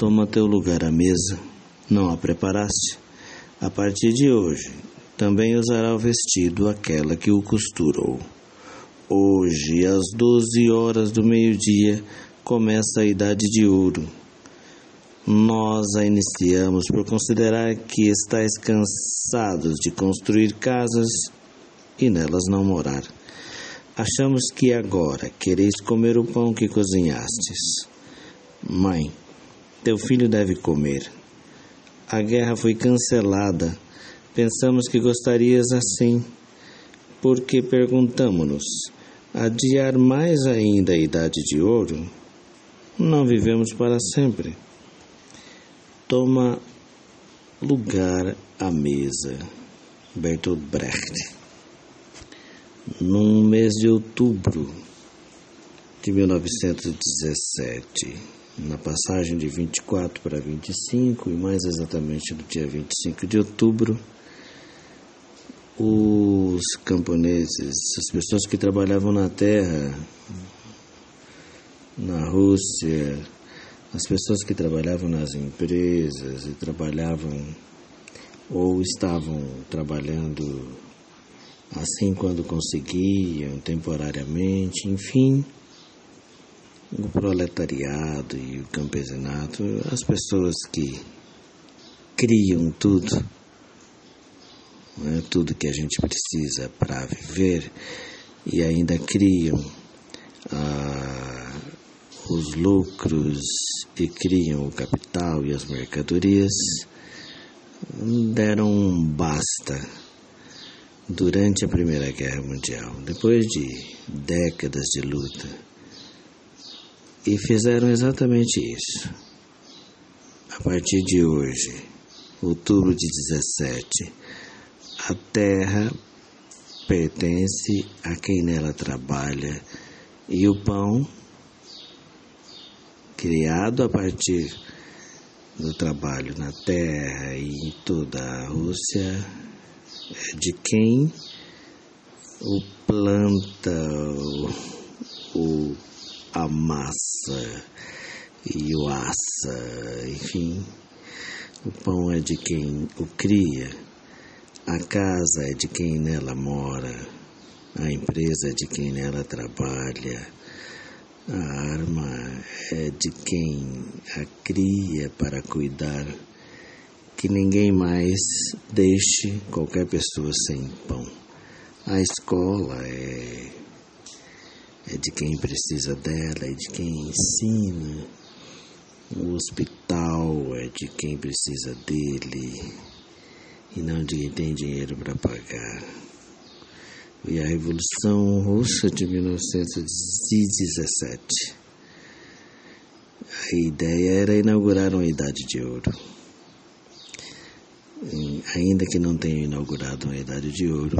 Toma teu lugar à mesa, não a preparaste? A partir de hoje, também usará o vestido aquela que o costurou. Hoje, às doze horas do meio-dia, começa a idade de ouro. Nós a iniciamos por considerar que estáis cansados de construir casas e nelas não morar. Achamos que agora quereis comer o pão que cozinhastes. Mãe, teu filho deve comer. A guerra foi cancelada. Pensamos que gostarias assim, porque perguntamos-nos: adiar mais ainda a idade de ouro? Não vivemos para sempre. Toma lugar à mesa. Bertolt Brecht. Num mês de outubro de 1917, na passagem de 24 para 25, e mais exatamente no dia 25 de outubro, os camponeses, as pessoas que trabalhavam na terra, na Rússia, as pessoas que trabalhavam nas empresas e trabalhavam ou estavam trabalhando assim quando conseguiam, temporariamente, enfim, o proletariado e o campesinato, as pessoas que criam tudo né, tudo que a gente precisa para viver e ainda criam ah, os lucros e criam o capital e as mercadorias, deram um basta durante a Primeira Guerra Mundial, depois de décadas de luta, e fizeram exatamente isso. A partir de hoje, outubro de 17, a terra pertence a quem nela trabalha e o pão, criado a partir do trabalho na terra e em toda a Rússia, é de quem o planta, o, o amassa e o assa, enfim, o pão é de quem o cria a casa é de quem nela mora, a empresa é de quem nela trabalha, a arma é de quem a cria para cuidar, que ninguém mais deixe qualquer pessoa sem pão. A escola é, é de quem precisa dela, é de quem ensina. O hospital é de quem precisa dele e não de quem tem dinheiro para pagar. E a Revolução Russa de 1917. A ideia era inaugurar uma Idade de Ouro. E, ainda que não tenham inaugurado uma Idade de Ouro,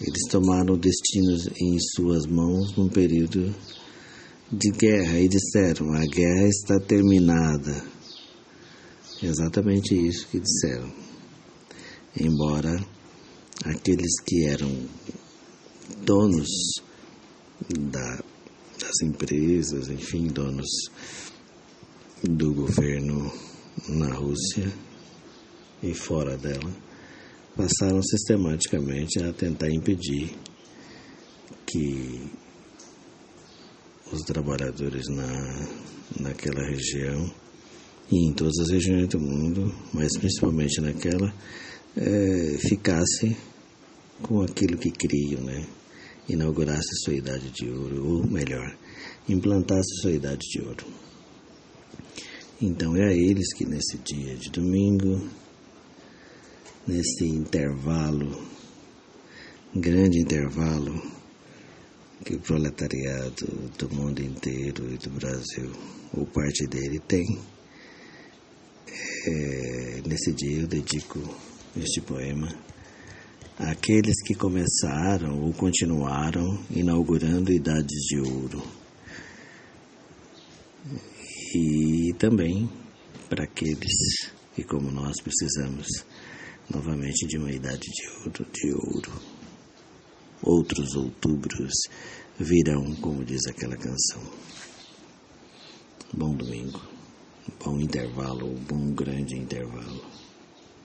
eles tomaram o destino em suas mãos num período de guerra e disseram: a guerra está terminada. Exatamente isso que disseram embora aqueles que eram donos da, das empresas, enfim, donos do governo na Rússia e fora dela, passaram sistematicamente a tentar impedir que os trabalhadores na, naquela região e em todas as regiões do mundo, mas principalmente naquela, é, com aquilo que criam, né? inaugurasse sua idade de ouro, ou melhor, implantasse sua idade de ouro. Então é a eles que nesse dia de domingo, nesse intervalo, grande intervalo, que o proletariado do mundo inteiro e do Brasil, ou parte dele, tem, é, nesse dia eu dedico este poema àqueles que começaram ou continuaram inaugurando idades de ouro. E também para aqueles que, como nós, precisamos novamente de uma idade de ouro, de ouro. Outros outubros virão, como diz aquela canção. Bom domingo. Bom intervalo, bom grande intervalo.